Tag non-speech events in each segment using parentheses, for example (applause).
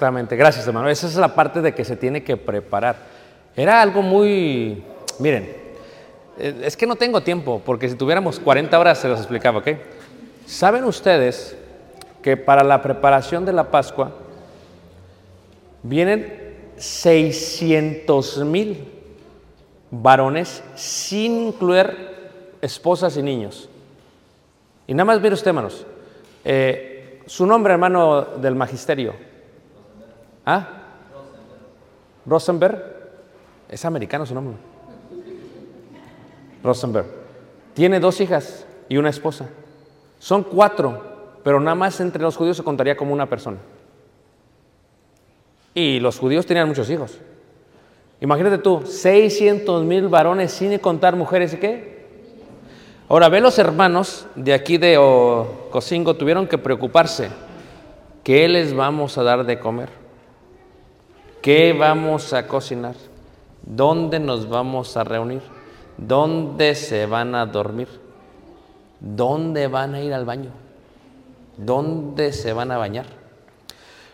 Exactamente, gracias hermano. Esa es la parte de que se tiene que preparar. Era algo muy, miren, eh, es que no tengo tiempo, porque si tuviéramos 40 horas se los explicaba, ¿ok? ¿Saben ustedes que para la preparación de la Pascua vienen 600 mil varones sin incluir esposas y niños? Y nada más mire usted, hermanos, eh, su nombre, hermano del magisterio. ¿Ah? Rosenberg. Es americano su nombre. Rosenberg. Tiene dos hijas y una esposa. Son cuatro, pero nada más entre los judíos se contaría como una persona. Y los judíos tenían muchos hijos. Imagínate tú, 600 mil varones sin contar mujeres y qué. Ahora, ve los hermanos de aquí de Cocingo tuvieron que preocuparse. ¿Qué les vamos a dar de comer? ¿Qué vamos a cocinar? ¿Dónde nos vamos a reunir? ¿Dónde se van a dormir? ¿Dónde van a ir al baño? ¿Dónde se van a bañar?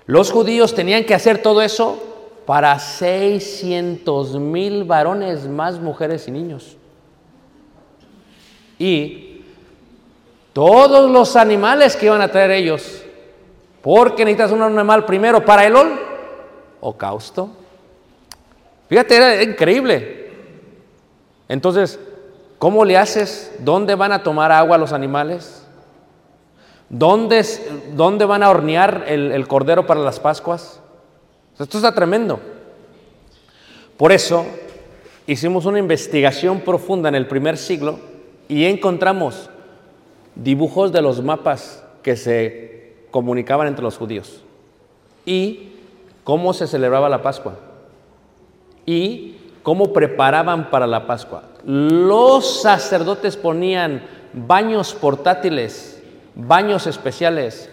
Los judíos tenían que hacer todo eso para 600 mil varones, más mujeres y niños. Y todos los animales que iban a traer ellos, porque necesitas un animal primero para el holocausto. Fíjate, era increíble. Entonces, ¿cómo le haces? ¿Dónde van a tomar agua los animales? ¿Dónde, dónde van a hornear el, el cordero para las Pascuas? Esto está tremendo. Por eso hicimos una investigación profunda en el primer siglo y encontramos dibujos de los mapas que se comunicaban entre los judíos y cómo se celebraba la Pascua y cómo preparaban para la Pascua. Los sacerdotes ponían baños portátiles, baños especiales,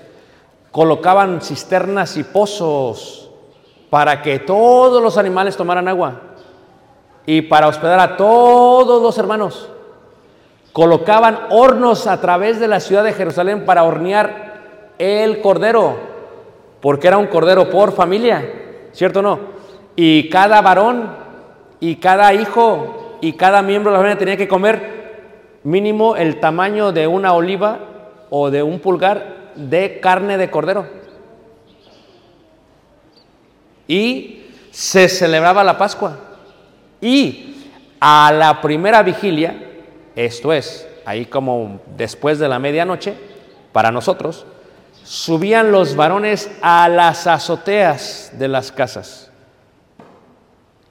colocaban cisternas y pozos para que todos los animales tomaran agua y para hospedar a todos los hermanos. Colocaban hornos a través de la ciudad de Jerusalén para hornear el cordero, porque era un cordero por familia, ¿cierto o no? Y cada varón y cada hijo y cada miembro de la familia tenía que comer mínimo el tamaño de una oliva o de un pulgar de carne de cordero. Y se celebraba la Pascua. Y a la primera vigilia, esto es, ahí como después de la medianoche, para nosotros, subían los varones a las azoteas de las casas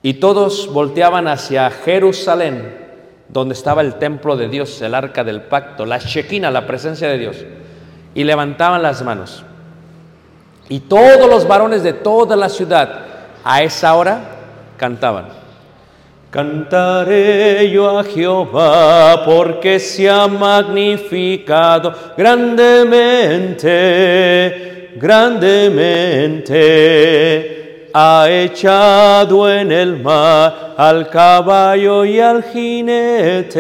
y todos volteaban hacia Jerusalén, donde estaba el templo de Dios, el arca del pacto, la Shekinah, la presencia de Dios, y levantaban las manos. Y todos los varones de toda la ciudad a esa hora cantaban. Cantaré yo a Jehová porque se ha magnificado grandemente, grandemente. Ha echado en el mar al caballo y al jinete,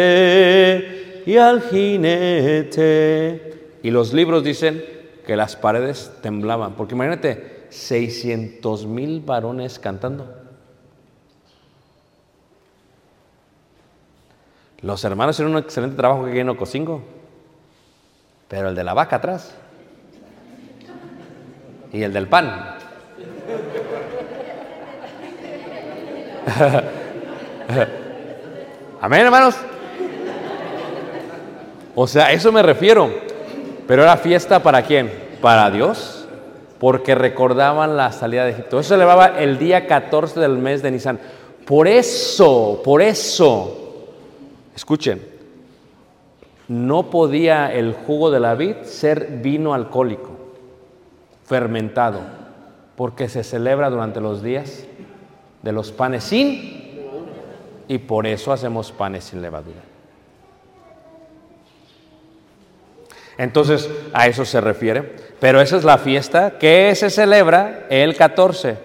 y al jinete. Y los libros dicen que las paredes temblaban, porque imagínate, 600 mil varones cantando. Los hermanos hicieron un excelente trabajo que no cocingo, pero el de la vaca atrás y el del pan. (laughs) Amén, hermanos. O sea, a eso me refiero. Pero era fiesta para quién? Para Dios, porque recordaban la salida de Egipto. Eso se elevaba el día 14 del mes de Nisan. Por eso, por eso, escuchen, no podía el jugo de la vid ser vino alcohólico, fermentado, porque se celebra durante los días de los panes sin, y por eso hacemos panes sin levadura. Entonces, a eso se refiere. Pero esa es la fiesta que se celebra el 14.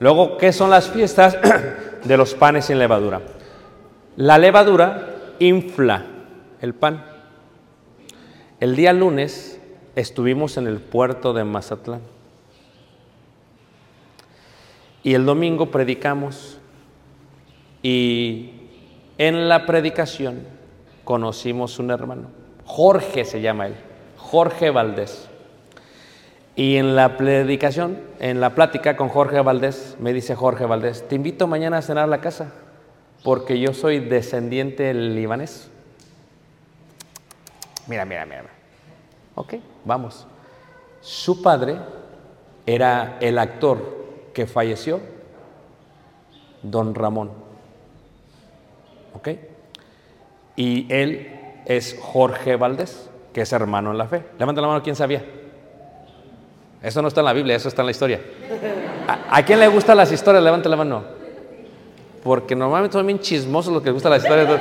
Luego, ¿qué son las fiestas (clears throat) de los panes sin levadura? La levadura infla el pan. El día lunes estuvimos en el puerto de Mazatlán. Y el domingo predicamos. Y en la predicación conocimos un hermano. Jorge se llama él. Jorge Valdés. Y en la predicación, en la plática con Jorge Valdés, me dice Jorge Valdés, te invito mañana a cenar a la casa, porque yo soy descendiente libanés. Mira, mira, mira. Ok, vamos. Su padre era el actor que falleció, don Ramón. ¿Ok? Y él es Jorge Valdés, que es hermano en la fe. Levanta la mano, ¿quién sabía? Eso no está en la Biblia, eso está en la historia. ¿A, a quién le gustan las historias? Levanta la mano. Porque normalmente son bien chismosos los que les gustan las historias. (laughs)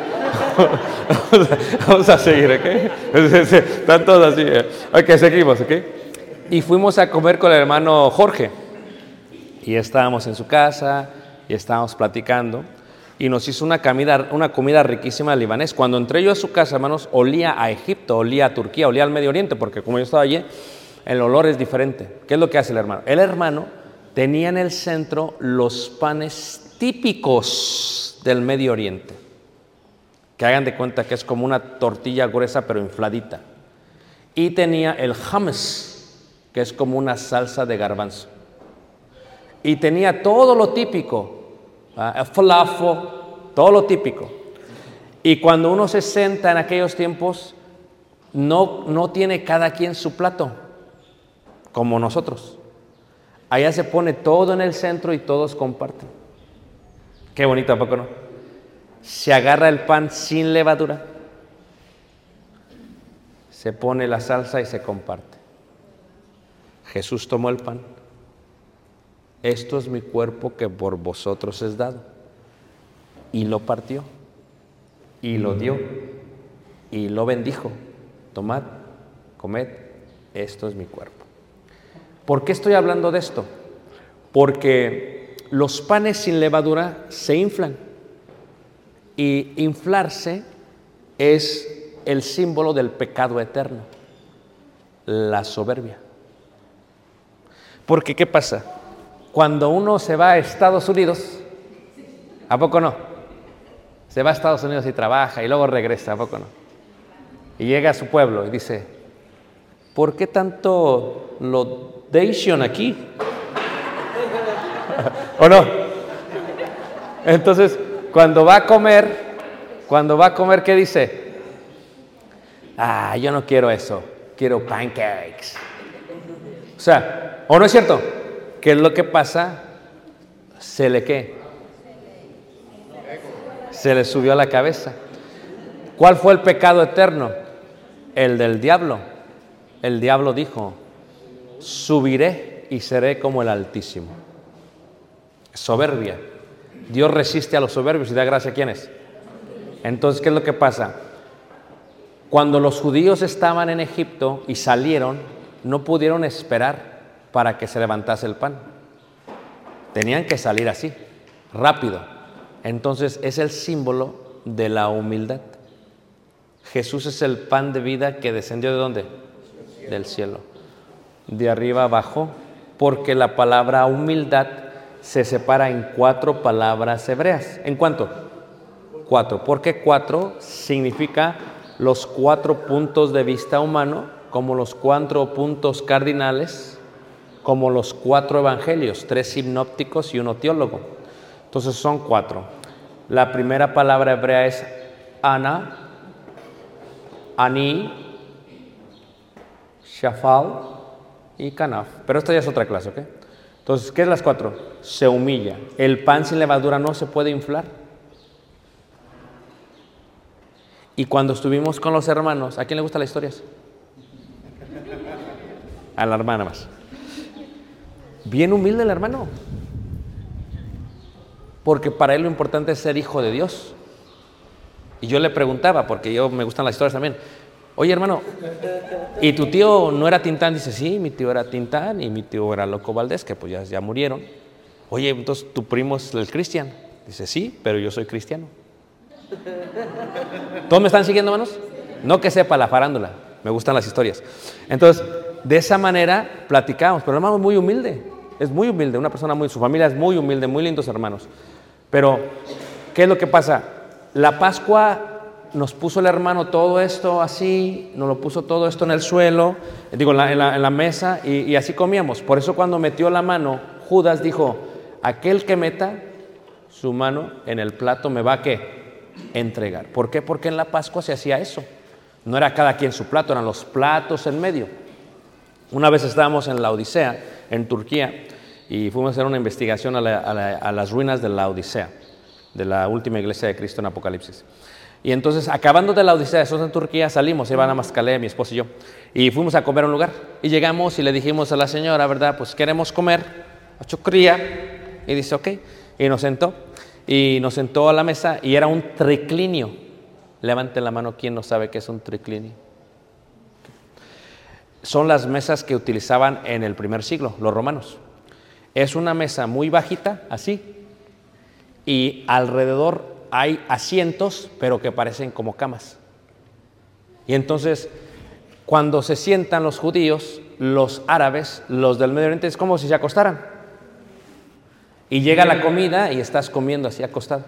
Vamos a seguir, ¿ok? (laughs) Están todos así. ¿eh? Ok, seguimos, ¿ok? Y fuimos a comer con el hermano Jorge. Y estábamos en su casa y estábamos platicando. Y nos hizo una comida, una comida riquísima libanés. Cuando entré yo a su casa, hermanos, olía a Egipto, olía a Turquía, olía al Medio Oriente, porque como yo estaba allí, el olor es diferente. ¿Qué es lo que hace el hermano? El hermano tenía en el centro los panes típicos del Medio Oriente. Que hagan de cuenta que es como una tortilla gruesa pero infladita. Y tenía el hummus, que es como una salsa de garbanzo. Y tenía todo lo típico, el falafel, todo lo típico. Y cuando uno se senta en aquellos tiempos, no, no tiene cada quien su plato, como nosotros. Allá se pone todo en el centro y todos comparten. Qué bonito, ¿a poco no? Se agarra el pan sin levadura, se pone la salsa y se comparte. Jesús tomó el pan. Esto es mi cuerpo que por vosotros es dado. Y lo partió. Y lo dio. Y lo bendijo. Tomad, comed, esto es mi cuerpo. ¿Por qué estoy hablando de esto? Porque los panes sin levadura se inflan. Y inflarse es el símbolo del pecado eterno, la soberbia. Porque ¿qué pasa? Cuando uno se va a Estados Unidos, ¿a poco no? Se va a Estados Unidos y trabaja y luego regresa, ¿a poco no? Y llega a su pueblo y dice, ¿por qué tanto lodation aquí? ¿O no? Entonces, cuando va a comer, cuando va a comer, ¿qué dice? Ah, yo no quiero eso, quiero pancakes. O sea, ¿o no es cierto? ¿Qué es lo que pasa? Se le qué? Se le subió a la cabeza. ¿Cuál fue el pecado eterno? El del diablo. El diablo dijo, subiré y seré como el Altísimo. Soberbia. Dios resiste a los soberbios y da gracia a quienes. Entonces, ¿qué es lo que pasa? Cuando los judíos estaban en Egipto y salieron, no pudieron esperar para que se levantase el pan. Tenían que salir así, rápido. Entonces es el símbolo de la humildad. Jesús es el pan de vida que descendió de dónde? Del cielo. De arriba abajo, porque la palabra humildad se separa en cuatro palabras hebreas. ¿En cuánto? Cuatro. Porque cuatro significa los cuatro puntos de vista humano, como los cuatro puntos cardinales, como los cuatro evangelios, tres sinópticos y uno teólogo. Entonces son cuatro. La primera palabra hebrea es ana, ani, shafal y kanaf. Pero esta ya es otra clase, ¿ok? Entonces, ¿qué es las cuatro? Se humilla. El pan sin levadura no se puede inflar. Y cuando estuvimos con los hermanos, ¿a quién le gustan las historias? A la hermana más. Bien humilde el hermano. Porque para él lo importante es ser hijo de Dios. Y yo le preguntaba, porque yo me gustan las historias también. Oye, hermano, ¿y tu tío no era Tintán? Dice, sí, mi tío era Tintán y mi tío era Loco Valdés, que pues ya, ya murieron. Oye, entonces tu primo es el cristiano. Dice, sí, pero yo soy cristiano. ¿Todos me están siguiendo, hermanos? No que sepa la farándula, me gustan las historias. Entonces, de esa manera platicamos, pero hermano es muy humilde, es muy humilde, una persona muy, su familia es muy humilde, muy lindos hermanos. Pero, ¿qué es lo que pasa? La Pascua nos puso el hermano todo esto así, nos lo puso todo esto en el suelo, digo, en la, mesa, y, así comíamos. Por eso cuando metió la mano, Judas dijo, aquel que meta su mano en el plato me va a qué? Entregar. ¿Por qué? Porque en la Pascua se hacía eso. No era cada quien su plato, eran los platos en medio. Una vez estábamos en la Odisea, en Turquía, y fuimos a hacer una investigación a las ruinas de la Odisea, de la última iglesia de Cristo en Apocalipsis. Y entonces, acabando de la Odisea, eso en Turquía, salimos, Iván a Mascalé, mi esposo y yo, y fuimos a comer a un lugar. Y llegamos y le dijimos a la señora, ¿verdad? Pues queremos comer a chocría. Y dice, ok. Y nos sentó. Y nos sentó a la mesa y era un triclinio. Levante la mano, ¿quién no sabe qué es un triclinio? son las mesas que utilizaban en el primer siglo, los romanos. Es una mesa muy bajita, así, y alrededor hay asientos, pero que parecen como camas. Y entonces, cuando se sientan los judíos, los árabes, los del Medio Oriente, es como si se acostaran. Y llega la comida y estás comiendo así acostado.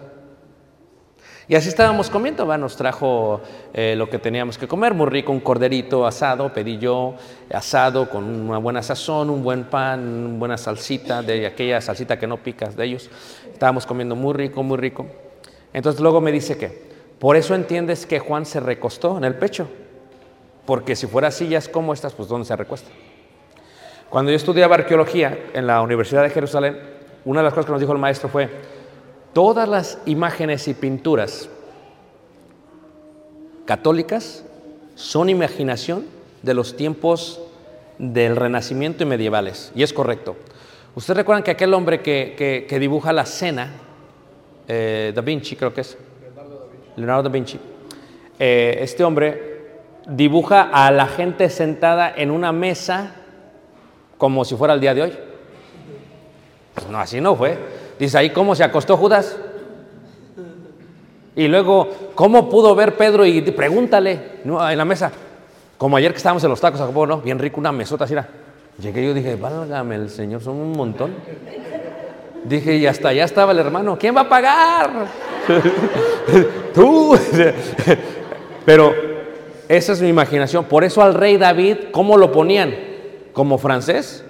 Y así estábamos comiendo, ¿va? nos trajo eh, lo que teníamos que comer, muy rico, un corderito asado, pedí yo, asado con una buena sazón, un buen pan, una buena salsita, de aquella salsita que no picas de ellos. Estábamos comiendo muy rico, muy rico. Entonces luego me dice que, por eso entiendes que Juan se recostó en el pecho, porque si fuera sillas como estas, pues ¿dónde se recuesta? Cuando yo estudiaba arqueología en la Universidad de Jerusalén, una de las cosas que nos dijo el maestro fue, todas las imágenes y pinturas católicas son imaginación de los tiempos del Renacimiento y medievales. Y es correcto. Ustedes recuerdan que aquel hombre que, que- que dibuja la cena, eh, Da Vinci creo que es, Leonardo da Vinci, eh, este hombre dibuja a la gente sentada en una mesa como si fuera el día de hoy. Pues no, así no fue. Dice ahí cómo se acostó Judas. Y luego, ¿cómo pudo ver Pedro? Y pregúntale ¿no? en la mesa. Como ayer que estábamos en los tacos, ¿a no? Bien rico, una mesota así era. Llegué yo y dije, válgame el Señor, son un montón. Dije, y hasta allá estaba el hermano, ¿quién va a pagar? (laughs) Tú. Pero esa es mi imaginación. Por eso al rey David, ¿cómo lo ponían? ¿Como francés?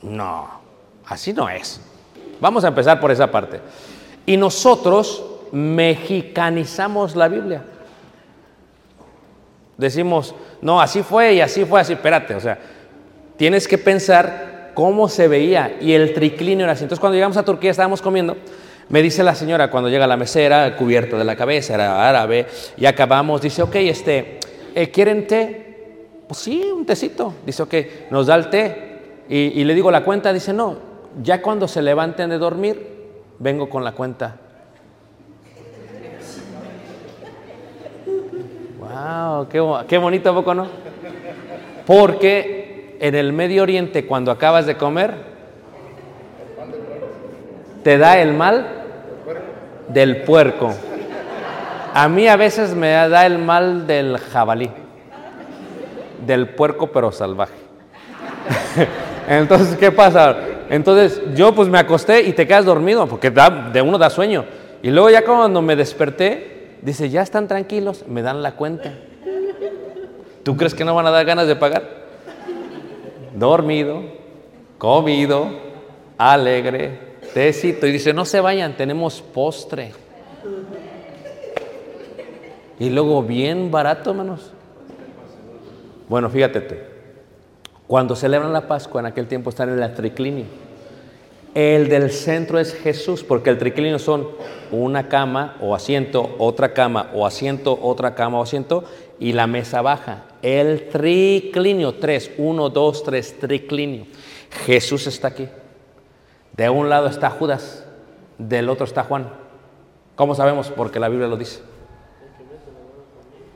No, así no es. Vamos a empezar por esa parte. Y nosotros mexicanizamos la Biblia. Decimos, no, así fue y así fue así. Espérate, o sea, tienes que pensar cómo se veía y el triclinio era así. Entonces cuando llegamos a Turquía estábamos comiendo, me dice la señora cuando llega a la mesera, cubierta de la cabeza, era árabe, y acabamos, dice, ok, este, eh, ¿quieren té? Pues sí, un tecito. Dice, ok, nos da el té. Y, le digo la cuenta, dice, no, ya cuando se levanten de dormir, vengo con la cuenta. Wow, qué, bo- qué bonito, ¿a poco no? Porque en el Medio Oriente, cuando acabas de comer, te da el mal del puerco. A mí a veces me da el mal del jabalí, del puerco pero salvaje. (laughs) Entonces, ¿qué pasa? Entonces, yo pues me acosté y te quedas dormido, porque da- de uno da sueño. Y luego ya cuando me desperté, dice, ya están tranquilos, me dan la cuenta. ¿Tú crees que no van a dar ganas de pagar? Dormido, comido, alegre, tecito. Y dice, no se vayan, tenemos postre. Y luego bien barato, hermanos. Bueno, fíjate tú. Cuando celebran la Pascua, en aquel tiempo están en el triclinio. El del centro es Jesús, porque el triclinio son una cama o asiento, otra cama o asiento, otra cama o asiento, y la mesa baja. El triclinio, tres, uno, dos, tres, triclinio. Jesús está aquí. De un lado está Judas, del otro está Juan. ¿Cómo sabemos? Porque la Biblia lo dice.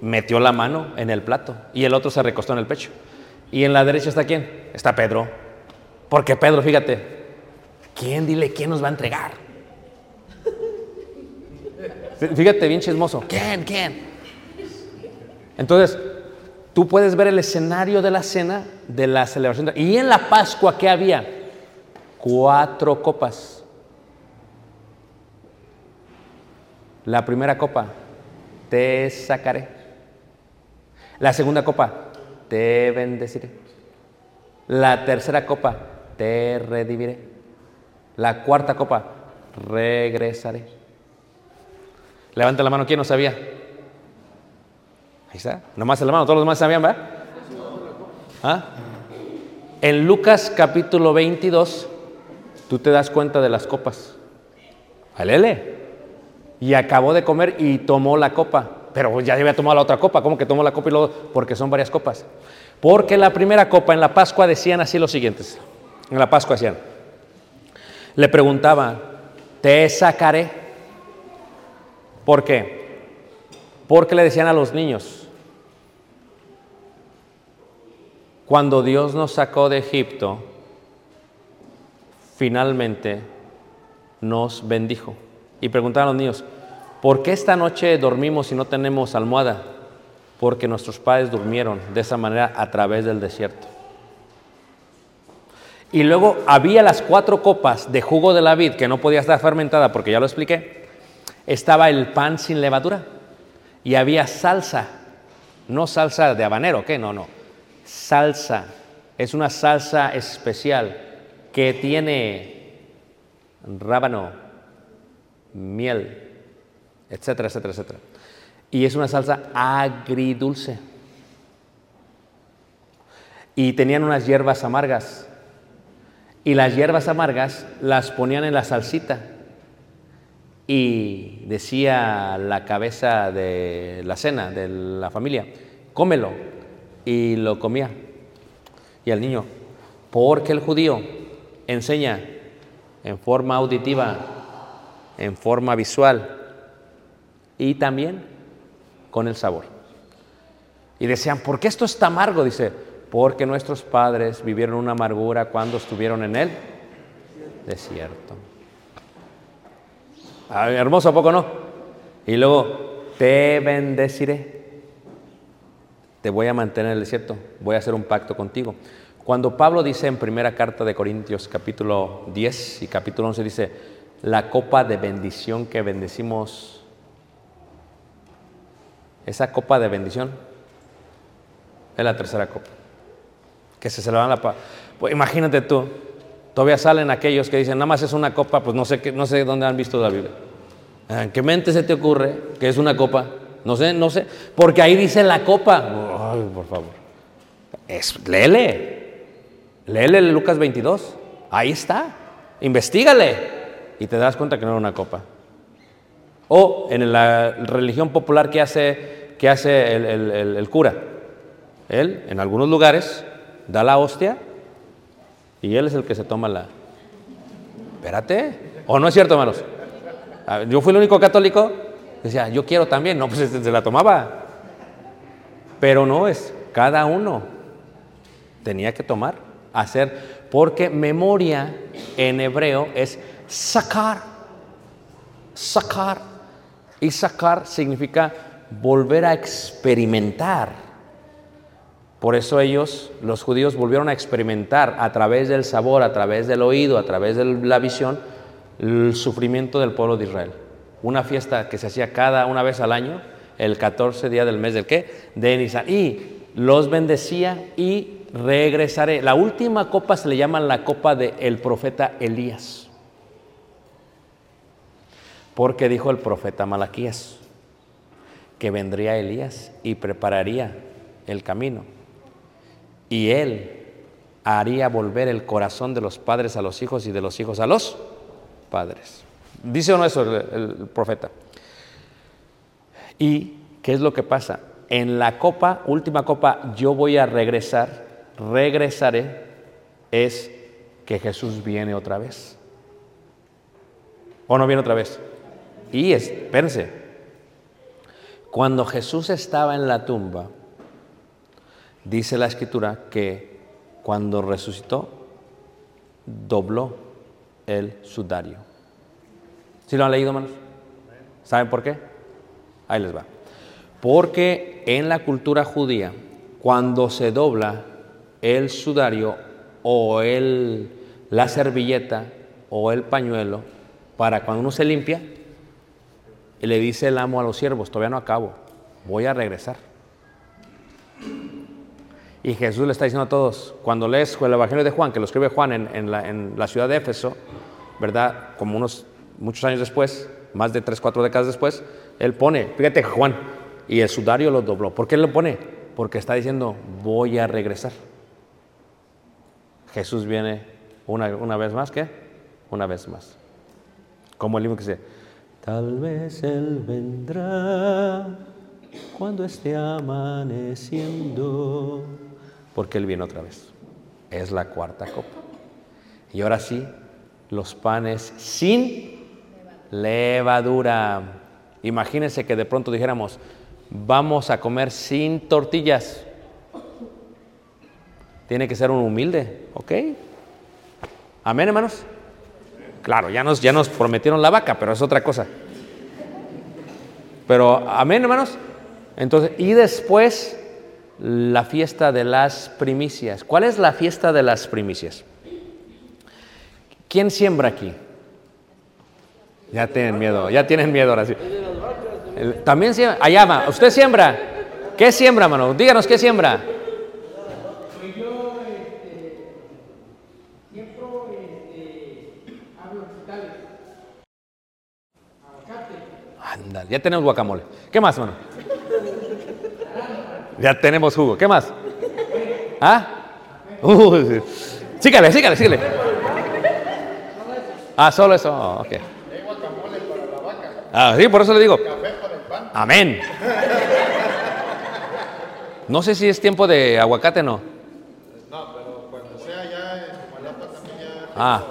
Metió la mano en el plato y el otro se recostó en el pecho. Y en la derecha está quién? Está Pedro. Porque Pedro, fíjate, ¿quién dile quién nos va a entregar? (laughs) Fíjate bien chismoso. ¿Quién? ¿Quién? Entonces, tú puedes ver el escenario de la cena de la celebración. Y en la Pascua, ¿qué había? Cuatro copas. La primera copa, te sacaré. La segunda copa, te bendeciré. La tercera copa, te redimiré. La cuarta copa, regresaré. Levanta la mano, ¿quién no sabía? Ahí está, nomás la mano, todos los demás sabían, ¿verdad? ¿Ah? En Lucas capítulo 22, tú te das cuenta de las copas. Alele. Y acabó de comer y tomó la copa. Pero ya había tomado la otra copa. ¿Cómo que tomó la copa y luego? Porque son varias copas. Porque la primera copa en la Pascua decían así los siguientes. En la Pascua decían. Le preguntaba, te sacaré. ¿Por qué? Porque le decían a los niños, cuando Dios nos sacó de Egipto, finalmente nos bendijo. Y preguntaban a los niños, ¿por qué esta noche dormimos y no tenemos almohada? Porque nuestros padres durmieron de esa manera a través del desierto. Y luego había las cuatro copas de jugo de la vid que no podía estar fermentada porque ya lo expliqué. Estaba el pan sin levadura y había salsa, no salsa de habanero, ¿qué? No, no. Salsa. Es una salsa especial que tiene rábano, miel, etcétera, etcétera, etcétera. Y es una salsa agridulce. Y tenían unas hierbas amargas. Y las hierbas amargas las ponían en la salsita. Y decía la cabeza de la cena, de la familia, cómelo. Y lo comía. Y al niño, porque el judío enseña en forma auditiva, en forma visual y también con el sabor. Y decían, ¿por qué esto está amargo? Dice, porque nuestros padres vivieron una amargura cuando estuvieron en el desierto. Ah, hermoso, ¿a poco no? Y luego, te bendeciré. Voy a mantener en el desierto. Voy a hacer un pacto contigo. Cuando Pablo dice en primera carta de Corintios, capítulo 10 y capítulo 11, dice, la copa de bendición que bendecimos, esa copa de bendición es la tercera copa, que se la paz. Pues imagínate tú, todavía salen aquellos que dicen, nada más es una copa, pues no sé, qué, no sé dónde han visto la Biblia. ¿En qué mente se te ocurre que es una copa? No sé, no sé, porque ahí dice la copa. Ay, por favor. Es, léele. Léele Lucas 22. Ahí está. Investígale. Y te das cuenta que no era una copa. O en la religión popular que hace, que hace el, el- el- el cura. Él, en algunos lugares, da la hostia y él es el que se toma la... Espérate. ¿O no es cierto, hermanos? Yo fui el único católico decía, yo quiero también. No, pues este se la tomaba. Pero no es, cada uno tenía que tomar, hacer, porque memoria en hebreo es sacar, sacar. Y sacar significa volver a experimentar. Por eso ellos, los judíos, volvieron a experimentar a través del sabor, a través del oído, a través de la visión, el sufrimiento del pueblo de Israel. Una fiesta que se hacía cada una vez al año, el 14 día del mes del qué? De Nisan. Y los bendecía y regresaré. La última copa se le llama la copa del profeta Elías. Porque dijo el profeta Malaquías que vendría Elías y prepararía el camino. Y él haría volver el corazón de los padres a los hijos y de los hijos a los padres. Dice o no eso el, el profeta. ¿Y qué es lo que pasa? En la copa, última copa, yo voy a regresar, regresaré, es que Jesús viene otra vez. ¿O no viene otra vez? Y espérense, cuando Jesús estaba en la tumba, dice la escritura que cuando resucitó, dobló el sudario. ¿Sí lo han leído, hermanos? ¿Saben por qué? Ahí les va. Porque en la cultura judía, cuando se dobla el sudario o el, la servilleta o el pañuelo, para cuando uno se limpia, le dice el amo a los siervos, todavía no acabo, voy a regresar. Y Jesús le está diciendo a todos, cuando lees el Evangelio de Juan, que lo escribe Juan en, en la, en la ciudad de Éfeso, ¿verdad? Como unos muchos años después, más de tres, cuatro décadas después, él pone, fíjate Juan, y el sudario lo dobló. ¿Por qué lo pone? Porque está diciendo, voy a regresar. Jesús viene una, una vez más, ¿qué? Una vez más. Como el libro que dice, tal vez Él vendrá cuando esté amaneciendo, porque Él viene otra vez. Es la cuarta copa. Y ahora sí, los panes sin levadura. Imagínense que de pronto dijéramos, vamos a comer sin tortillas. Tiene que ser un humilde, ¿ok? Amén, hermanos. Claro, ya nos, ya nos prometieron la vaca, pero es otra cosa. Pero, amén, hermanos. Entonces, y después la fiesta de las primicias. ¿Cuál es la fiesta de las primicias? ¿Quién siembra aquí? Ya tienen miedo, ya tienen miedo ahora sí. También siembra, allá va, usted siembra. ¿Qué siembra, mano? Díganos qué siembra. Anda, ya tenemos guacamole. ¿Qué más, mano? Ya tenemos jugo. ¿Qué más? ¿Ah? Uh, sí. sígale, sígale, sígale. Ah, solo eso. Ok. Ah, sí, por eso le digo. Amén. No sé si es tiempo de aguacate no. Ah,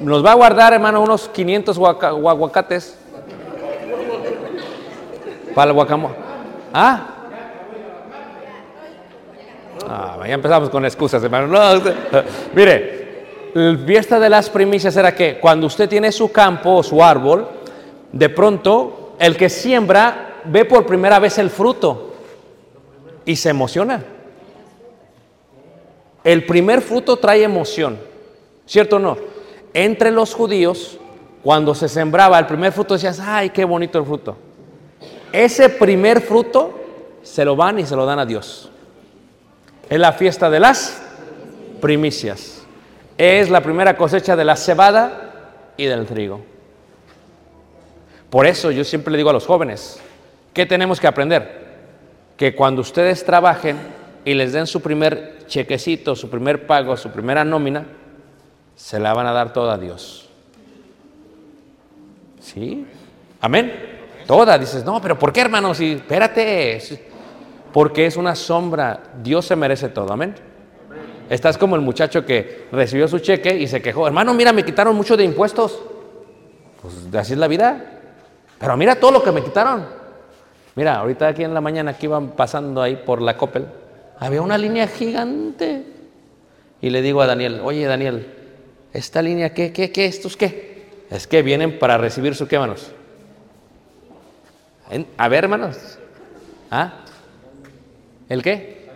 nos va a guardar, hermano, unos 500 guaca- gua- aguacates para el guacamole. ¿Ah? Ah, ya empezamos con excusas, hermano. No, usted- mire, el fiesta de las primicias era que cuando usted tiene su campo o su árbol, de pronto el que siembra ve por primera vez el fruto y se emociona. El primer fruto trae emoción, ¿cierto o no? Entre los judíos, cuando se sembraba el primer fruto, decías, ay, qué bonito el fruto. Ese primer fruto se lo van y se lo dan a Dios. Es la fiesta de las primicias. Es la primera cosecha de la cebada y del trigo. Por eso yo siempre le digo a los jóvenes, ¿qué tenemos que aprender? Que cuando ustedes trabajen y les den su primer chequecito, su primer pago, su primera nómina, se la van a dar toda a Dios. ¿Sí? Amén. Toda. Dices, no, pero ¿por qué, hermano? Si, espérate. Porque es una sombra. Dios se merece todo. Amén. Estás como el muchacho que recibió su cheque y se quejó. Hermano, mira, me quitaron mucho de impuestos. Pues así es la vida. Pero mira todo lo que me quitaron. Mira, ahorita aquí en la mañana que iban pasando ahí por la Coppel, había una línea gigante. Y le digo a Daniel, oye Daniel, ¿esta línea qué, qué, qué, estos qué? Es que vienen para recibir su qué, hermanos. A ver, hermanos. ¿Ah? ¿El qué?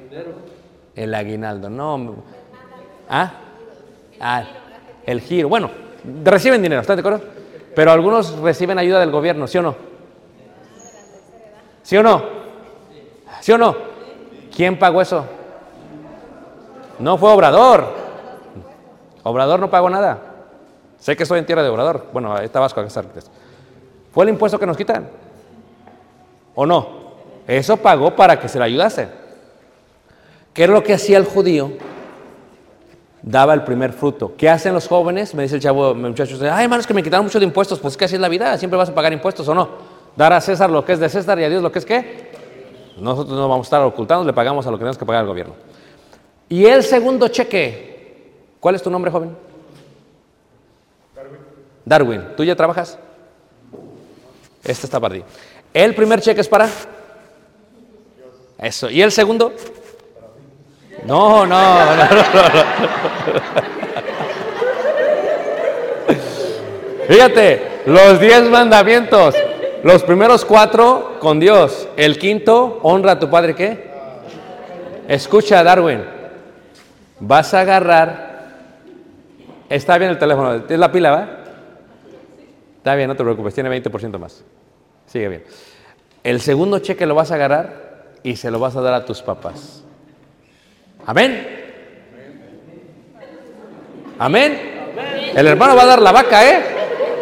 El aguinaldo, no. ¿Ah? Ah, el giro. Bueno, reciben dinero, ¿estás de acuerdo? Pero algunos reciben ayuda del gobierno, ¿sí o no? ¿Sí o no? ¿Sí o no? ¿Quién pagó eso? No fue Obrador. Obrador no pagó nada. Sé que estoy en tierra de Obrador. Bueno, ahí está Vasco. ¿Fue el impuesto que nos quitan? ¿O no? Eso pagó para que se le ayudase. ¿Qué es lo que hacía el judío? Daba el primer fruto. ¿Qué hacen los jóvenes? Me dice el chavo, muchachos, ay hermanos que me quitaron mucho de impuestos. Pues que así es la vida, siempre vas a pagar impuestos o no. Dar a César lo que es de César y a Dios lo que es qué. Nosotros no vamos a estar ocultando, le pagamos a lo que tenemos que pagar al gobierno. Y el segundo cheque, ¿cuál es tu nombre, joven? Darwin. Darwin, ¿tú ya trabajas? Este está para ti. El primer cheque es para. Eso. ¿Y el segundo? No, no, no, no, no. Fíjate, los diez mandamientos, los primeros cuatro con Dios, el quinto, honra a tu padre, ¿qué? Escucha, Darwin, vas a agarrar, está bien el teléfono, ¿es la pila, va? Está bien, no te preocupes, tiene 20% más. Sigue bien. El segundo cheque lo vas a agarrar y se lo vas a dar a tus papás. Amén. Amén. El hermano va a dar la vaca, ¿eh?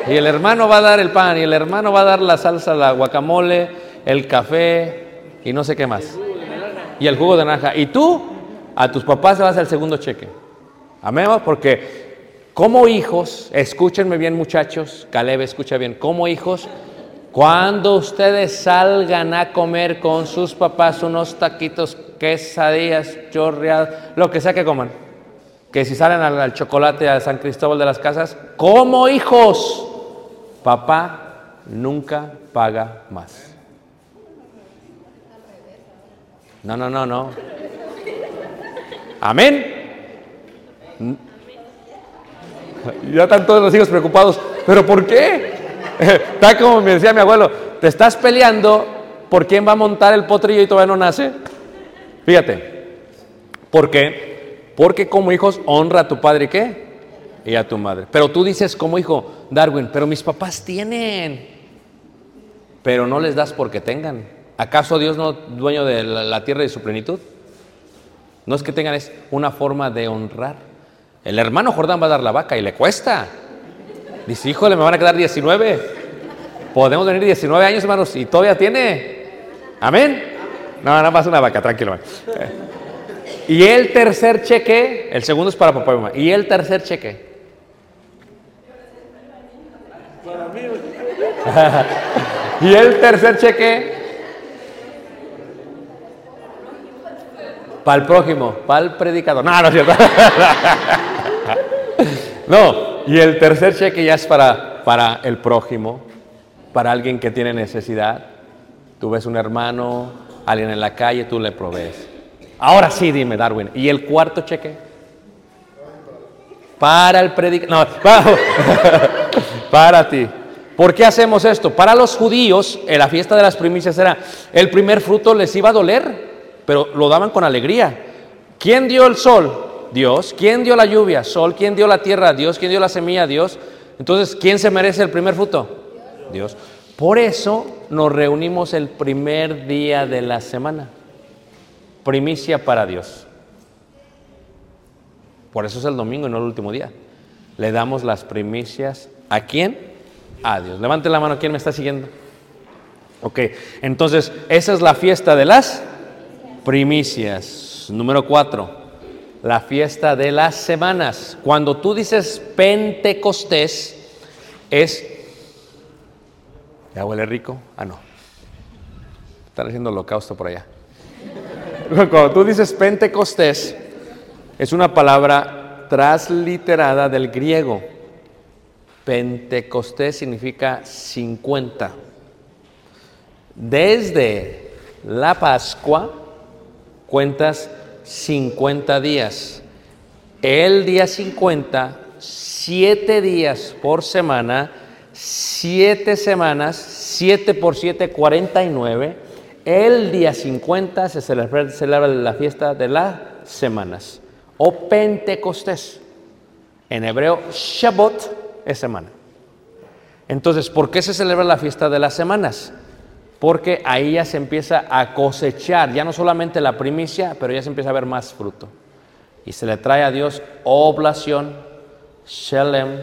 Y el hermano va a dar el pan, y el hermano va a dar la salsa, la guacamole, el café y no sé qué más. Y el jugo de naranja. Y tú a tus papás le vas el segundo cheque. Amén, porque como hijos, escúchenme bien muchachos, Caleb escucha bien, como hijos, cuando ustedes salgan a comer con sus papás unos taquitos, quesadillas, chorreadas, lo que sea que coman, que si salen al, al chocolate a San Cristóbal de las Casas, como hijos, papá nunca paga más. No, no, no, no. Amén. Ya están todos los hijos preocupados. ¿Pero por qué? (laughs) Está como me decía mi abuelo, te estás peleando por quién va a montar el potrillo y todavía no nace. Fíjate, ¿por qué? Porque como hijos honra a tu padre qué? Y a tu madre. Pero tú dices como hijo, Darwin, pero mis papás tienen, pero no les das porque tengan. ¿Acaso Dios no es dueño de la tierra y su plenitud? No es que tengan, es una forma de honrar. El hermano Jordán va a dar la vaca y le cuesta. Dice, híjole, me van a quedar 19. Podemos venir 19 años, hermanos, y todavía tiene. Amén. No, nada más una vaca, tranquilo. Y el tercer cheque, el segundo es para papá y mamá. Y el tercer cheque. (laughs) y el tercer cheque. Para el prójimo, para el predicador. No, no es cierto. (laughs) no, y el tercer cheque ya es para, para el prójimo, para alguien que tiene necesidad. Tú ves un hermano, alguien en la calle, tú le provees. Ahora sí, dime, Darwin. ¿Y el cuarto cheque? Para el predicador. No, (laughs) para, para ti. ¿Por qué hacemos esto? Para los judíos, en la fiesta de las primicias era, el primer fruto les iba a doler, pero lo daban con alegría. ¿Quién dio el sol? Dios. ¿Quién dio la lluvia? Sol. ¿Quién dio la tierra? Dios. ¿Quién dio la semilla? Dios. Entonces, ¿quién se merece el primer fruto? Dios. Por eso nos reunimos el primer día de la semana. Primicia para Dios. Por eso es el domingo y no el último día. Le damos las primicias a quién? A Dios. Levante la mano, ¿quién me está siguiendo? Ok, entonces esa es la fiesta de las primicias. Número cuatro, la fiesta de las semanas. Cuando tú dices Pentecostés, es... ¿Ya huele rico? Ah, no. Están haciendo holocausto por allá. Cuando tú dices Pentecostés, es una palabra transliterada del griego. Pentecostés significa 50. Desde la Pascua cuentas 50 días. El día 50, 7 días por semana, 7 semanas, 7 por 7, 49. El día 50 se celebra, celebra la fiesta de las semanas o Pentecostés. En hebreo, Shabbat es semana. Entonces, ¿por qué se celebra la fiesta de las semanas? Porque ahí ya se empieza a cosechar, ya no solamente la primicia, pero ya se empieza a ver más fruto. Y se le trae a Dios oblación, shalem,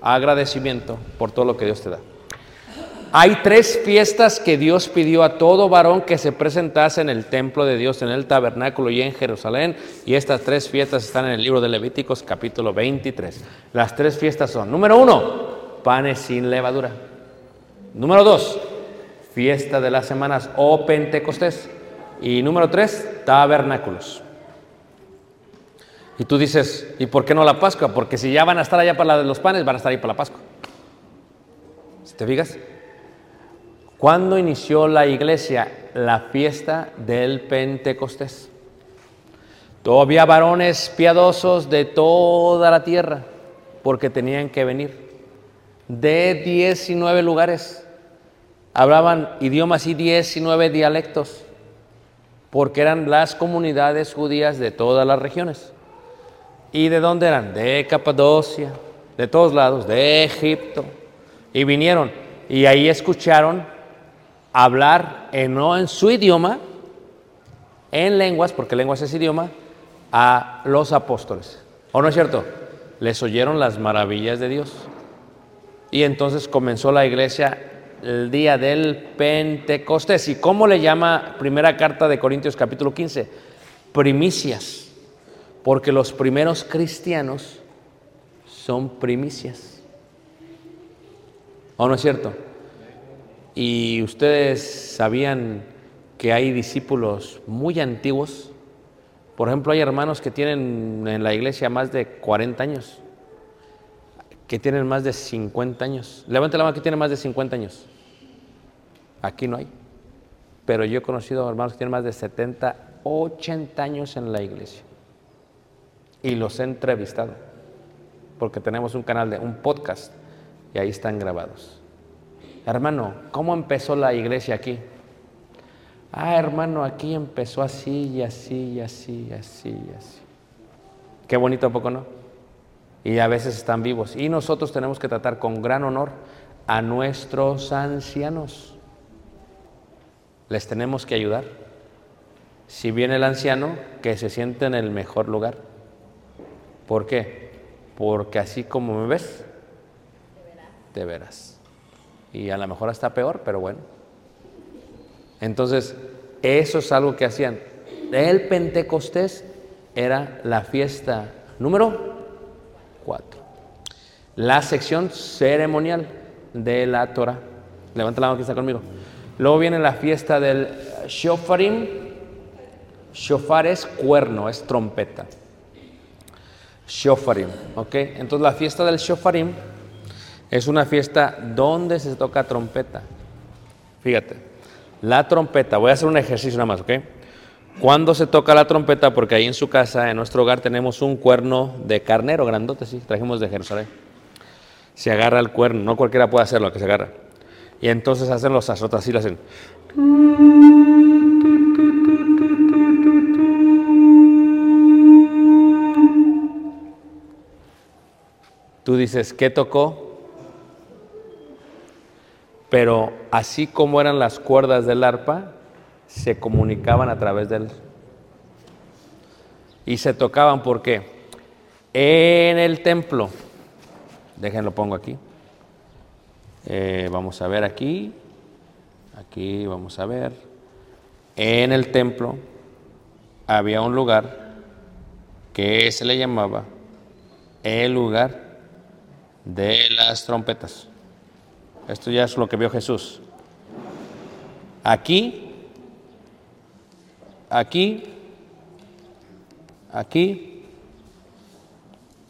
agradecimiento por todo lo que Dios te da. Hay tres fiestas que Dios pidió a todo varón que se presentase en el templo de Dios, en el tabernáculo y en Jerusalén. Y estas tres fiestas están en el libro de Levíticos capítulo 23. Las tres fiestas son, número uno, panes sin levadura. Número dos, fiesta de las semanas o Pentecostés. Y número tres, tabernáculos. Y tú dices, ¿y por qué no la Pascua? Porque si ya van a estar allá para la de los panes, van a estar ahí para la Pascua. ¿Si te fijas? ¿Cuándo inició la iglesia la fiesta del Pentecostés? Todavía varones piadosos de toda la tierra, porque tenían que venir de 19 lugares. Hablaban idiomas y 19 dialectos, porque eran las comunidades judías de todas las regiones. ¿Y de dónde eran? De Capadocia, de todos lados, de Egipto. Y vinieron y ahí escucharon hablar en, no en su idioma, en lenguas, porque lenguas es idioma, a los apóstoles. ¿O no es cierto? Les oyeron las maravillas de Dios. Y entonces comenzó la iglesia el día del Pentecostés. ¿Y cómo le llama primera carta de Corintios capítulo 15? Primicias. Porque los primeros cristianos son primicias. ¿O no es cierto? Y ustedes sabían que hay discípulos muy antiguos. Por ejemplo, hay hermanos que tienen en la iglesia más de 40 años, que tienen más de 50 años. Levante la mano que tiene más de 50 años. Aquí no hay. Pero yo he conocido hermanos que tienen más de 70, 80 años en la iglesia. Y los he entrevistado. Porque tenemos un canal de un podcast y ahí están grabados. Hermano, ¿cómo empezó la iglesia aquí? Ah, hermano, aquí empezó así y así y así y así y así. Qué bonito, poco no? Y a veces están vivos. Y nosotros tenemos que tratar con gran honor a nuestros ancianos. Les tenemos que ayudar. Si viene el anciano, que se siente en el mejor lugar. ¿Por qué? Porque así como me ves, te verás y a lo mejor está peor, pero bueno. Entonces, eso es algo que hacían. El Pentecostés era la fiesta número 4. La sección ceremonial de la Torah. Levanta la mano que está conmigo. Luego viene la fiesta del Shofarim. Shofar es cuerno, es trompeta. Shofarim, ¿ok? Entonces la fiesta del Shofarim es una fiesta donde se toca trompeta. Fíjate, la trompeta, voy a hacer un ejercicio nada más, ¿ok? Cuando se toca la trompeta, porque ahí en su casa, en nuestro hogar, tenemos un cuerno de carnero grandote, sí, trajimos de Jerusalén. Se agarra el cuerno, no cualquiera puede hacerlo, que se agarra. Y entonces hacen los azotas y lo hacen. Tú dices, ¿qué tocó? Pero así como eran las cuerdas del arpa, se comunicaban a través del... Y se tocaban porque en el templo, déjenlo pongo aquí, eh, vamos a ver aquí, aquí vamos a ver, en el templo había un lugar que se le llamaba el lugar de las trompetas. Esto ya es lo que vio Jesús. Aquí, aquí, aquí,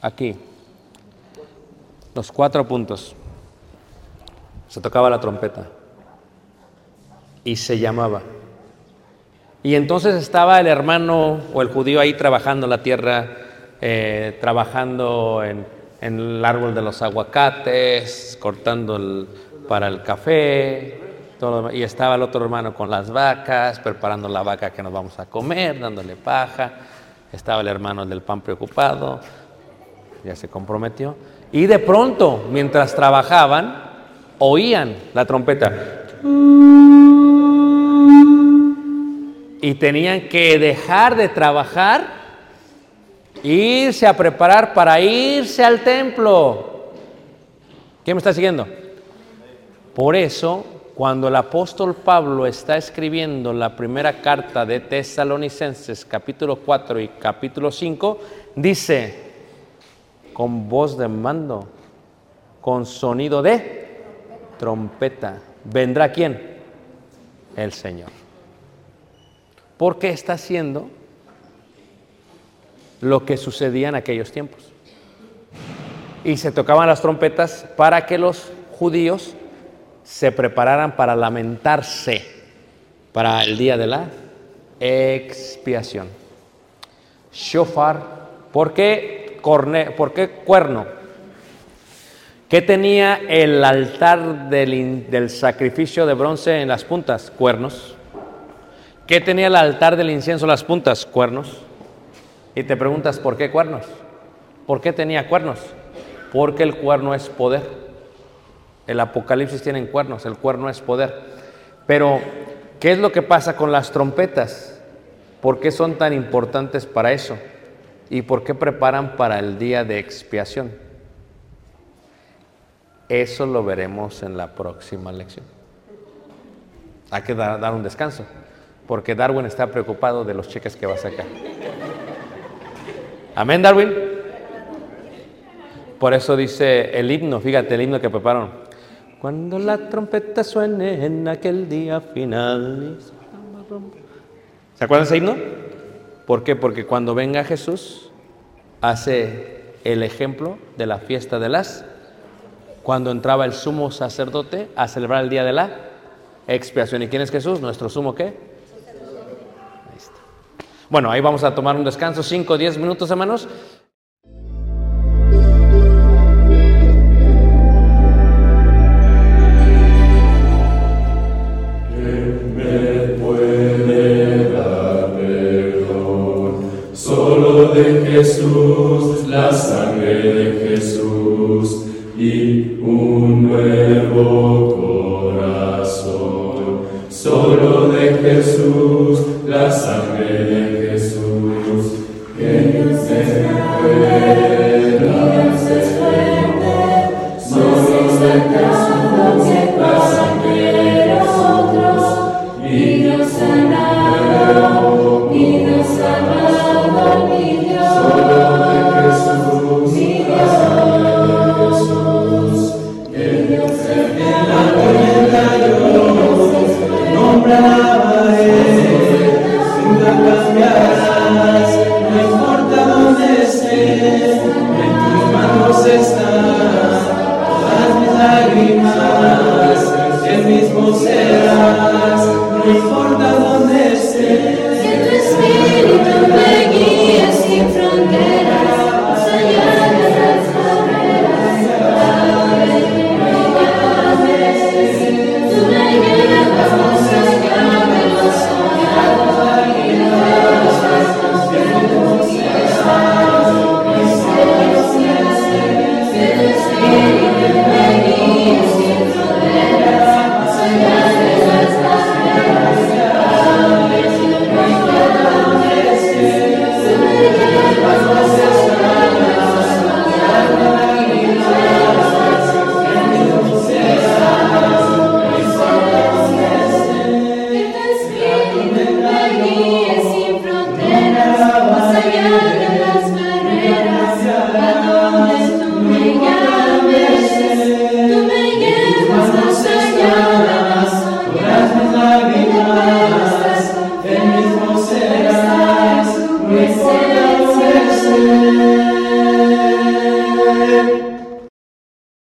aquí. Los cuatro puntos. Se tocaba la trompeta y se llamaba. Y entonces estaba el hermano o el judío ahí trabajando la tierra, eh, trabajando en, en el árbol de los aguacates, cortando el- para el café, y estaba el otro hermano con las vacas, preparando la vaca que nos vamos a comer, dándole paja. Estaba el hermano del pan preocupado, ya se comprometió. Y de pronto, mientras trabajaban, oían la trompeta. Y tenían que dejar de trabajar, irse a preparar para irse al templo. ¿Quién me está siguiendo? Por eso, cuando el apóstol Pablo está escribiendo la primera carta de Tesalonicenses, capítulo 4 y capítulo 5, dice, con voz de mando, con sonido de trompeta, ¿vendrá quién? El Señor. Porque está haciendo lo que sucedía en aquellos tiempos. Y se tocaban las trompetas para que los judíos se prepararan para lamentarse para el día de la expiación. Shofar, ¿por qué, por qué cuerno? ¿Qué tenía el altar del, del sacrificio de bronce en las puntas? Cuernos. ¿Qué tenía el altar del incienso en las puntas? Cuernos. Y te preguntas, ¿por qué cuernos? ¿Por qué tenía cuernos? Porque el cuerno es poder. El Apocalipsis tiene cuernos, el cuerno es poder. Pero, ¿qué es lo que pasa con las trompetas? ¿Por qué son tan importantes para eso? ¿Y por qué preparan para el día de expiación? Eso lo veremos en la próxima lección. Hay que dar, dar un descanso, porque Darwin está preocupado de los cheques que va a sacar. Amén, Darwin. Por eso dice el himno, fíjate el himno que prepararon. Cuando la trompeta suene en aquel día final. ¿Se acuerdan ese himno? ¿Por qué? Porque cuando venga Jesús hace el ejemplo de la fiesta de las cuando entraba el sumo sacerdote a celebrar el día de la expiación. ¿Y quién es Jesús? Nuestro sumo qué? Ahí está. Bueno, ahí vamos a tomar un descanso, 5 o 10 minutos, hermanos.